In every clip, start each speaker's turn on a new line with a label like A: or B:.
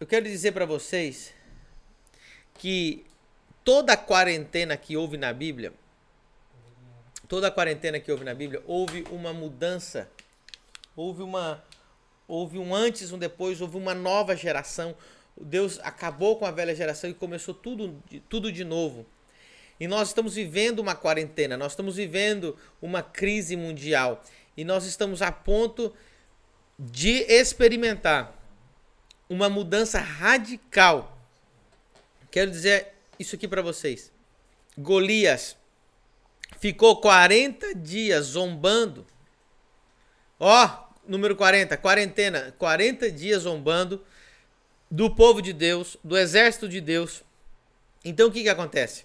A: eu quero dizer para vocês que toda quarentena que houve na Bíblia, toda quarentena que houve na Bíblia, houve uma mudança, houve uma houve um antes, um depois, houve uma nova geração. Deus acabou com a velha geração e começou tudo, tudo de novo. E nós estamos vivendo uma quarentena, nós estamos vivendo uma crise mundial e nós estamos a ponto de experimentar uma mudança radical. Quero dizer isso aqui para vocês. Golias ficou 40 dias zombando. Ó, número 40, quarentena, 40 dias zombando do povo de Deus, do exército de Deus. Então o que que acontece?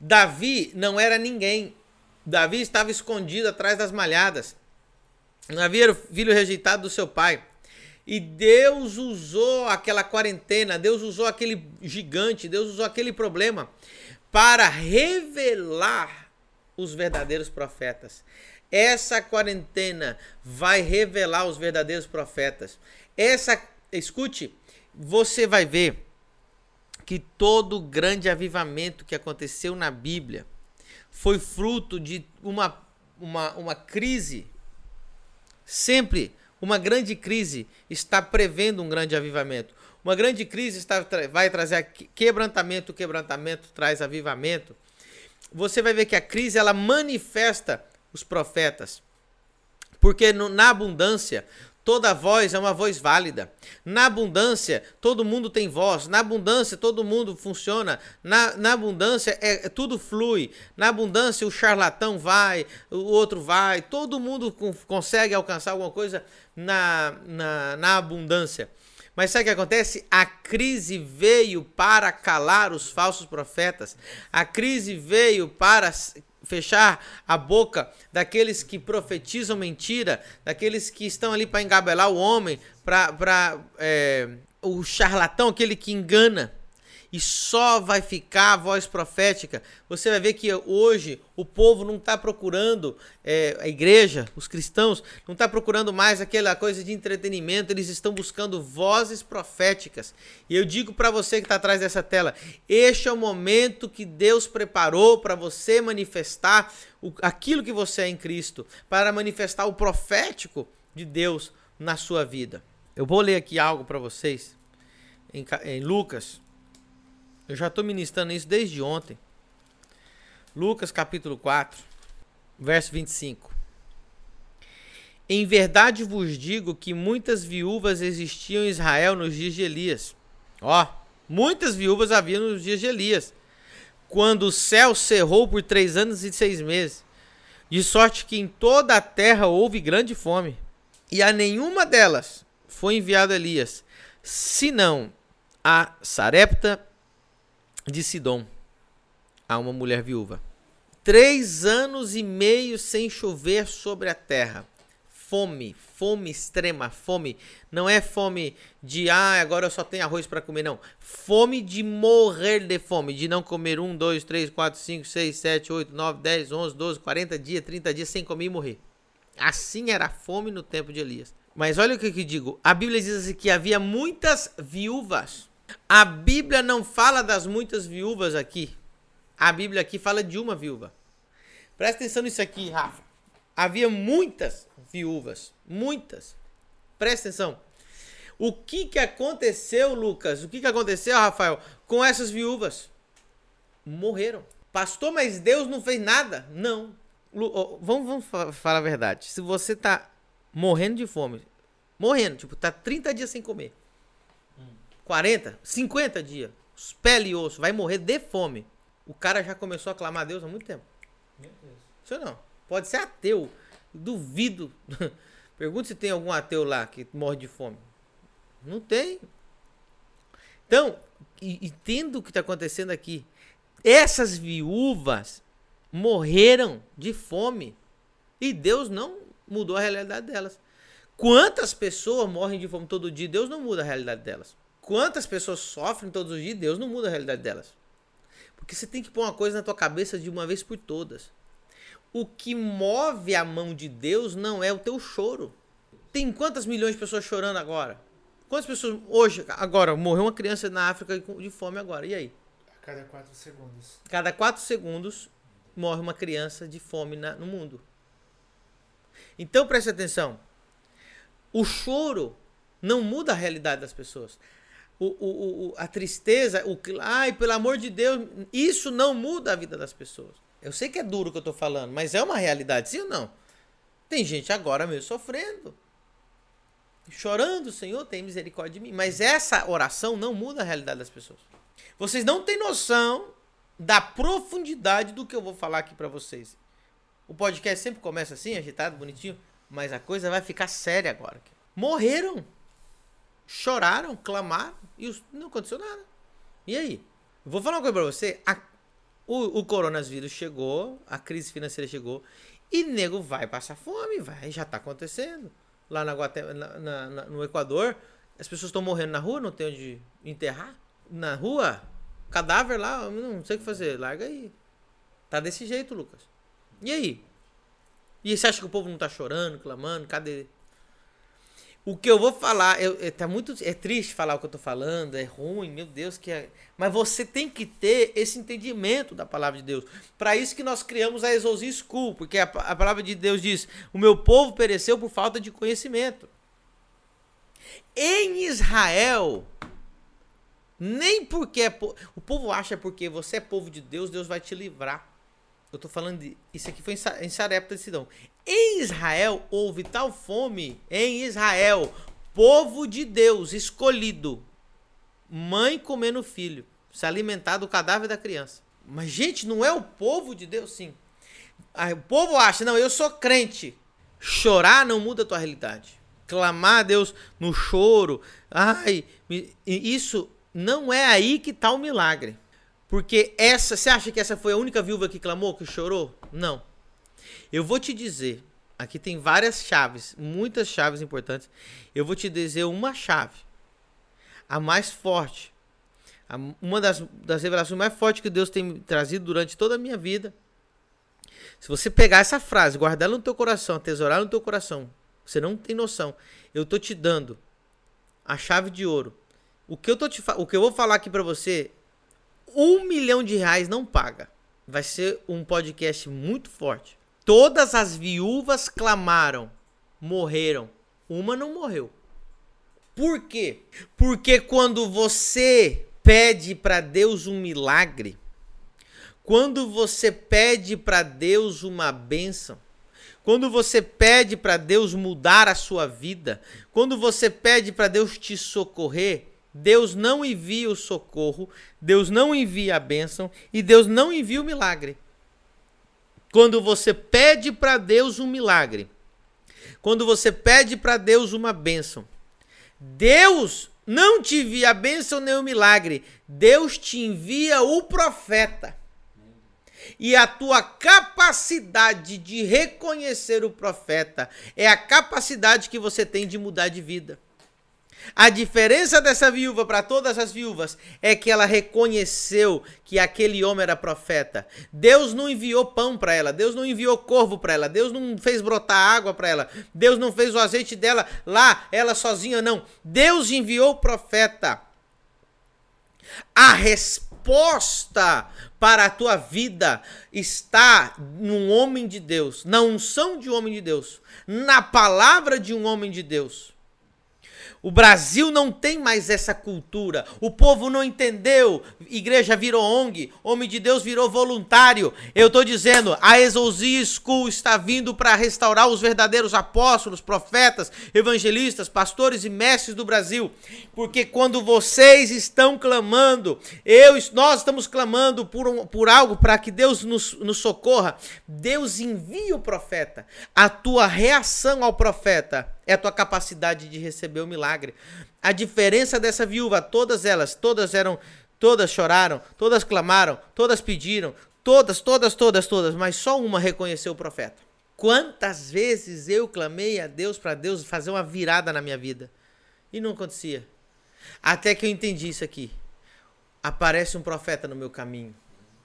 A: Davi não era ninguém. Davi estava escondido atrás das malhadas. Davi era o filho rejeitado do seu pai. E Deus usou aquela quarentena, Deus usou aquele gigante, Deus usou aquele problema para revelar os verdadeiros profetas. Essa quarentena vai revelar os verdadeiros profetas. Essa, escute, você vai ver que todo grande avivamento que aconteceu na Bíblia foi fruto de uma, uma, uma crise. Sempre uma grande crise está prevendo um grande avivamento. Uma grande crise está, vai trazer quebrantamento, quebrantamento traz avivamento. Você vai ver que a crise ela manifesta os profetas. Porque no, na abundância, Toda voz é uma voz válida. Na abundância, todo mundo tem voz. Na abundância, todo mundo funciona. Na, na abundância, é, é, tudo flui. Na abundância, o charlatão vai, o outro vai. Todo mundo consegue alcançar alguma coisa na, na, na abundância. Mas sabe o que acontece? A crise veio para calar os falsos profetas. A crise veio para fechar a boca daqueles que profetizam mentira, daqueles que estão ali para engabelar o homem, para é, o charlatão, aquele que engana e só vai ficar a voz profética. Você vai ver que hoje o povo não está procurando, é, a igreja, os cristãos, não está procurando mais aquela coisa de entretenimento, eles estão buscando vozes proféticas. E eu digo para você que está atrás dessa tela: este é o momento que Deus preparou para você manifestar o, aquilo que você é em Cristo, para manifestar o profético de Deus na sua vida. Eu vou ler aqui algo para vocês em, em Lucas eu já estou ministrando isso desde ontem. Lucas capítulo 4, verso 25. Em verdade vos digo que muitas viúvas existiam em Israel nos dias de Elias. Ó, muitas viúvas havia nos dias de Elias, quando o céu cerrou por três anos e seis meses, de sorte que em toda a terra houve grande fome, e a nenhuma delas foi enviado Elias, senão a Sarepta de Sidom a uma mulher viúva. Três anos e meio sem chover sobre a terra. Fome, fome extrema, fome. Não é fome de, ah, agora eu só tenho arroz para comer, não. Fome de morrer de fome, de não comer um, dois, três, quatro, cinco, seis, sete, oito, nove, dez, onze, doze, quarenta dias, trinta dias sem comer e morrer. Assim era a fome no tempo de Elias. Mas olha o que eu digo. A Bíblia diz assim que havia muitas viúvas a Bíblia não fala das muitas viúvas aqui. A Bíblia aqui fala de uma viúva. Presta atenção nisso aqui, Rafa. Havia muitas viúvas. Muitas. Presta atenção. O que, que aconteceu, Lucas? O que, que aconteceu, Rafael, com essas viúvas? Morreram. Pastor, mas Deus não fez nada? Não. Vamos, vamos falar a verdade. Se você tá morrendo de fome, morrendo, tipo, tá 30 dias sem comer 40, 50 dias, pele e osso, vai morrer de fome. O cara já começou a clamar a Deus há muito tempo. Meu Deus. Isso não. Pode ser ateu. Duvido. Pergunta se tem algum ateu lá que morre de fome. Não tem. Então, entendo o que está acontecendo aqui. Essas viúvas morreram de fome. E Deus não mudou a realidade delas. Quantas pessoas morrem de fome todo dia? Deus não muda a realidade delas quantas pessoas sofrem todos os dias, Deus não muda a realidade delas. Porque você tem que pôr uma coisa na tua cabeça de uma vez por todas. O que move a mão de Deus não é o teu choro. Tem quantas milhões de pessoas chorando agora? Quantas pessoas hoje, agora, morreu uma criança na África de fome agora, e aí?
B: A cada quatro segundos.
A: Cada quatro segundos morre uma criança de fome na, no mundo. Então preste atenção. O choro não muda a realidade das pessoas. O, o, o, a tristeza, o ai, pelo amor de Deus, isso não muda a vida das pessoas. Eu sei que é duro o que eu tô falando, mas é uma realidade, sim ou não? Tem gente agora mesmo sofrendo. Chorando, Senhor, tem misericórdia de mim. Mas essa oração não muda a realidade das pessoas. Vocês não têm noção da profundidade do que eu vou falar aqui para vocês. O podcast sempre começa assim, agitado, bonitinho, mas a coisa vai ficar séria agora. Morreram, choraram, clamaram e não aconteceu nada. E aí? Vou falar uma coisa pra você. A, o, o coronavírus chegou, a crise financeira chegou e nego vai passar fome, vai, já tá acontecendo. Lá na, na, na no Equador, as pessoas estão morrendo na rua, não tem onde enterrar. Na rua, cadáver lá, não sei o que fazer, larga aí. Tá desse jeito, Lucas. E aí? E você acha que o povo não tá chorando, clamando? Cadê? O que eu vou falar, eu, é, tá muito, é triste falar o que eu tô falando, é ruim, meu Deus, que é, mas você tem que ter esse entendimento da palavra de Deus. Para isso que nós criamos a Exousia School, porque a, a palavra de Deus diz: "O meu povo pereceu por falta de conhecimento". Em Israel, nem porque é po... o povo acha porque você é povo de Deus, Deus vai te livrar. Eu tô falando de. Isso aqui foi em Sarepta de Sidão. Em Israel houve tal fome. Em Israel, povo de Deus escolhido. Mãe comendo filho. Se alimentar do cadáver da criança. Mas, gente, não é o povo de Deus, sim. O povo acha, não, eu sou crente. Chorar não muda a tua realidade. Clamar a Deus no choro. Ai, isso não é aí que está o milagre. Porque essa, você acha que essa foi a única viúva que clamou, que chorou? Não. Eu vou te dizer, aqui tem várias chaves, muitas chaves importantes. Eu vou te dizer uma chave, a mais forte, a, uma das, das revelações mais fortes que Deus tem trazido durante toda a minha vida. Se você pegar essa frase, guardar ela no teu coração, tesourar no teu coração, você não tem noção. Eu tô te dando a chave de ouro o que eu, tô te o que eu vou falar aqui para você, um milhão de reais não paga. Vai ser um podcast muito forte. Todas as viúvas clamaram, morreram. Uma não morreu. Por quê? Porque quando você pede para Deus um milagre, quando você pede para Deus uma bênção, quando você pede para Deus mudar a sua vida, quando você pede para Deus te socorrer, Deus não envia o socorro, Deus não envia a bênção e Deus não envia o milagre. Quando você pede para Deus um milagre, quando você pede para Deus uma bênção, Deus não te envia a bênção nem o milagre, Deus te envia o profeta. E a tua capacidade de reconhecer o profeta é a capacidade que você tem de mudar de vida. A diferença dessa viúva para todas as viúvas é que ela reconheceu que aquele homem era profeta. Deus não enviou pão para ela, Deus não enviou corvo para ela, Deus não fez brotar água para ela, Deus não fez o azeite dela lá, ela sozinha, não. Deus enviou o profeta. A resposta para a tua vida está num homem de Deus, na unção de um homem de Deus, na palavra de um homem de Deus. O Brasil não tem mais essa cultura. O povo não entendeu. Igreja virou ONG. Homem de Deus virou voluntário. Eu estou dizendo, a Exousia School está vindo para restaurar os verdadeiros apóstolos, profetas, evangelistas, pastores e mestres do Brasil. Porque quando vocês estão clamando, eu, nós estamos clamando por, um, por algo para que Deus nos, nos socorra, Deus envia o profeta. A tua reação ao profeta é a tua capacidade de receber o milagre. A diferença dessa viúva, todas elas, todas eram, todas choraram, todas clamaram, todas pediram, todas, todas, todas, todas, mas só uma reconheceu o profeta. Quantas vezes eu clamei a Deus para Deus fazer uma virada na minha vida e não acontecia. Até que eu entendi isso aqui. Aparece um profeta no meu caminho.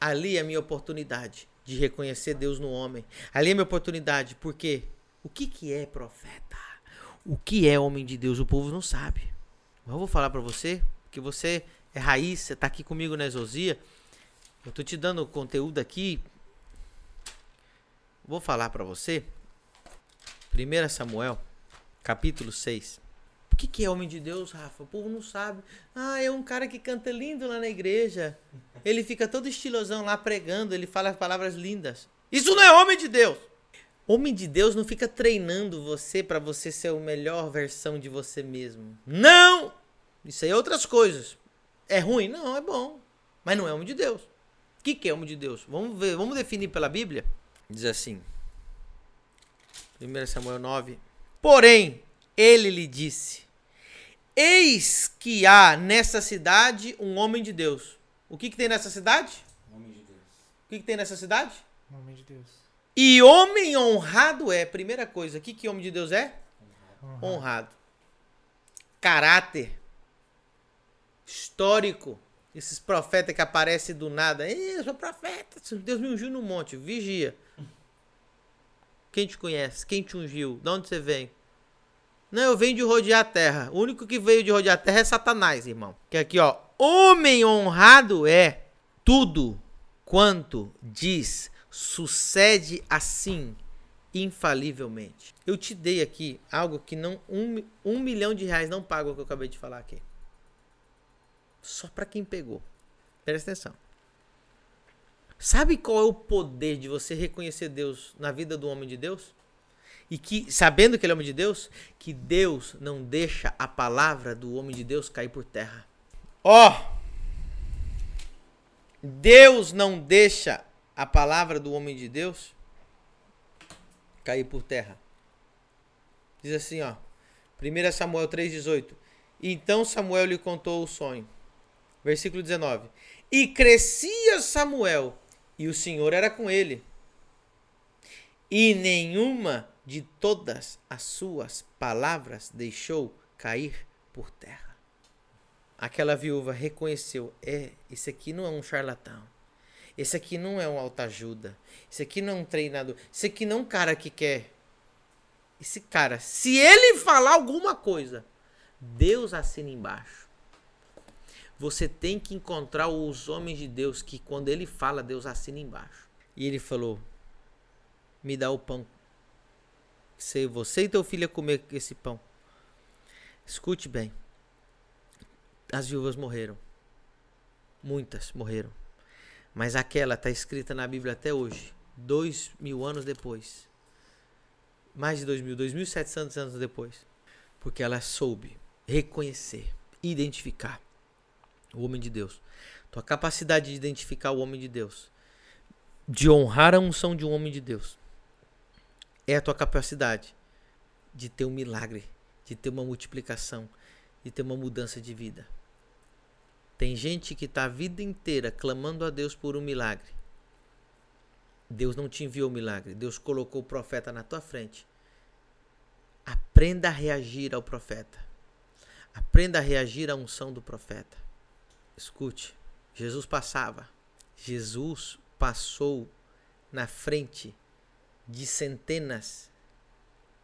A: Ali é a minha oportunidade de reconhecer Deus no homem. Ali é a minha oportunidade, porque o que, que é profeta? O que é homem de Deus? O povo não sabe. Mas eu vou falar para você, que você é raiz, você tá aqui comigo na Exosia. Eu tô te dando conteúdo aqui. Vou falar para você. 1 Samuel, capítulo 6. O que, que é homem de Deus, Rafa? O povo não sabe. Ah, é um cara que canta lindo lá na igreja. Ele fica todo estilosão lá pregando, ele fala palavras lindas. Isso não é homem de Deus. Homem de Deus não fica treinando você para você ser a melhor versão de você mesmo. Não! Isso aí é outras coisas. É ruim? Não, é bom. Mas não é homem de Deus. O que, que é homem de Deus? Vamos ver, vamos definir pela Bíblia? Diz assim. 1 Samuel 9. Porém, ele lhe disse: Eis que há nessa cidade um homem de Deus. O que, que tem nessa cidade?
C: Homem de Deus.
A: O que, que tem nessa cidade?
B: Nome de Deus.
A: E homem honrado é. Primeira coisa, o que, que homem de Deus é?
B: Honrado.
A: Honrado. Caráter. Histórico. Esses profetas que aparecem do nada. Eu sou profeta. Deus me ungiu no monte. Vigia. Quem te conhece? Quem te ungiu? De onde você vem? Não, eu venho de rodear a terra. O único que veio de rodear a terra é Satanás, irmão. Que aqui, ó. Homem honrado é tudo quanto diz sucede assim, infalivelmente. Eu te dei aqui algo que não um, um milhão de reais não paga o que eu acabei de falar aqui. Só para quem pegou. Presta atenção. Sabe qual é o poder de você reconhecer Deus na vida do homem de Deus? E que, sabendo que ele é homem de Deus, que Deus não deixa a palavra do homem de Deus cair por terra. Ó! Deus não deixa a palavra do homem de Deus cair por terra. Diz assim, ó. 1 Samuel 3,18. Então Samuel lhe contou o sonho. Versículo 19. E crescia Samuel, e o Senhor era com ele. E nenhuma de todas as suas palavras deixou cair por terra. Aquela viúva reconheceu: é, esse aqui não é um charlatão. Esse aqui não é um autoajuda. Esse aqui não é um treinador. Esse aqui não é um cara que quer. Esse cara, se ele falar alguma coisa, Deus assina embaixo. Você tem que encontrar os homens de Deus que quando ele fala, Deus assina embaixo. E ele falou: Me dá o pão. Se você e teu filho comer esse pão. Escute bem. As viúvas morreram. Muitas morreram. Mas aquela está escrita na Bíblia até hoje. Dois mil anos depois. Mais de dois mil, dois mil setecentos anos depois. Porque ela soube reconhecer, identificar o homem de Deus. Tua capacidade de identificar o homem de Deus. De honrar a unção de um homem de Deus. É a tua capacidade de ter um milagre, de ter uma multiplicação, de ter uma mudança de vida. Tem gente que está a vida inteira clamando a Deus por um milagre. Deus não te enviou o milagre. Deus colocou o profeta na tua frente. Aprenda a reagir ao profeta. Aprenda a reagir à unção do profeta. Escute, Jesus passava. Jesus passou na frente de centenas,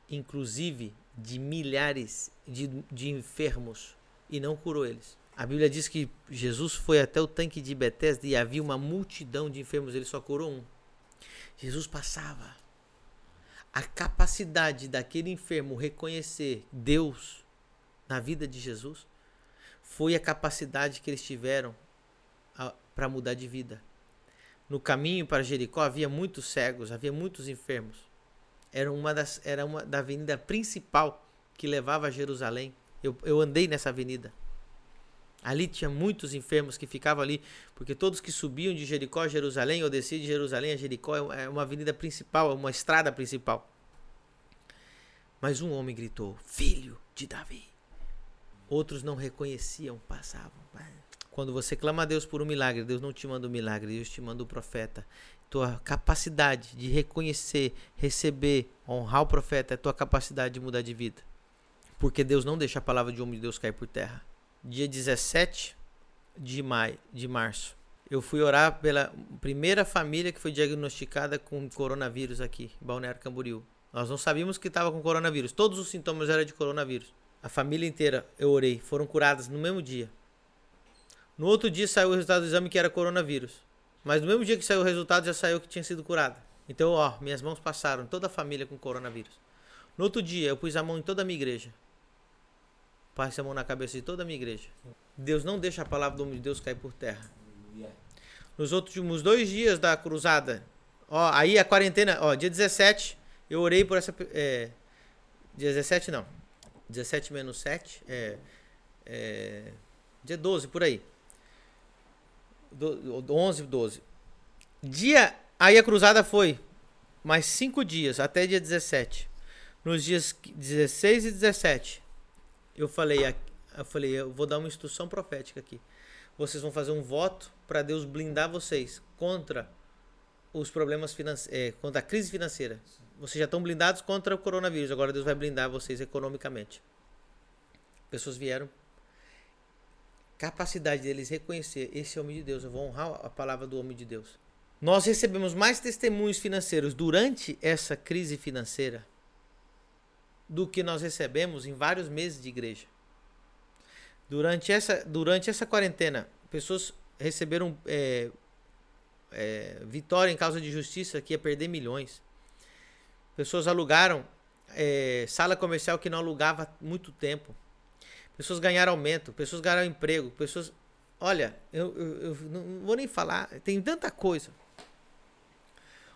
A: inclusive de milhares de, de enfermos e não curou eles. A Bíblia diz que Jesus foi até o tanque de Betesda e havia uma multidão de enfermos, ele só curou um. Jesus passava. A capacidade daquele enfermo reconhecer Deus na vida de Jesus foi a capacidade que eles tiveram para mudar de vida. No caminho para Jericó havia muitos cegos, havia muitos enfermos. Era uma, das, era uma da avenida principal que levava a Jerusalém. Eu, eu andei nessa avenida. Ali tinha muitos enfermos que ficavam ali, porque todos que subiam de Jericó a Jerusalém ou desciam de Jerusalém a Jericó é uma avenida principal, é uma estrada principal. Mas um homem gritou: Filho de Davi. Outros não reconheciam, passavam. Quando você clama a Deus por um milagre, Deus não te manda um milagre, Deus te manda o um profeta. Tua capacidade de reconhecer, receber, honrar o profeta é tua capacidade de mudar de vida. Porque Deus não deixa a palavra de homem de Deus cair por terra. Dia 17 de maio, de março, eu fui orar pela primeira família que foi diagnosticada com coronavírus aqui, em Balneário Camboriú. Nós não sabíamos que estava com coronavírus. Todos os sintomas eram de coronavírus. A família inteira, eu orei, foram curadas no mesmo dia. No outro dia saiu o resultado do exame que era coronavírus. Mas no mesmo dia que saiu o resultado, já saiu que tinha sido curada. Então, ó, minhas mãos passaram, toda a família com coronavírus. No outro dia, eu pus a mão em toda a minha igreja. Passe a mão na cabeça de toda a minha igreja. Deus não deixa a palavra do homem de Deus cair por terra. Nos últimos dois dias da cruzada, ó, aí a quarentena, ó, dia 17, eu orei por essa. É, dia 17 não. 17 menos 7, é, é, dia 12, por aí. Do, 11, 12. Dia. Aí a cruzada foi mais cinco dias, até dia 17. Nos dias 16 e 17, eu falei, eu falei, eu vou dar uma instrução profética aqui. Vocês vão fazer um voto para Deus blindar vocês contra os problemas financeiros, é, contra a crise financeira. Vocês já estão blindados contra o coronavírus, agora Deus vai blindar vocês economicamente. Pessoas vieram capacidade deles reconhecer esse homem de Deus, eu vou honrar a palavra do homem de Deus. Nós recebemos mais testemunhos financeiros durante essa crise financeira do que nós recebemos em vários meses de igreja. Durante essa, durante essa quarentena, pessoas receberam é, é, vitória em causa de justiça que ia perder milhões. Pessoas alugaram é, sala comercial que não alugava há muito tempo. Pessoas ganharam aumento, pessoas ganharam emprego, pessoas. Olha, eu, eu, eu não vou nem falar, tem tanta coisa.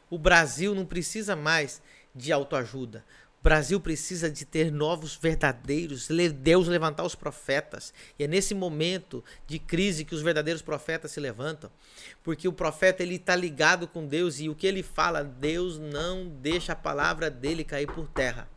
A: O Brasil não precisa mais de autoajuda. Brasil precisa de ter novos verdadeiros, Deus levantar os profetas. E é nesse momento de crise que os verdadeiros profetas se levantam, porque o profeta ele está ligado com Deus e o que ele fala, Deus não deixa a palavra dele cair por terra.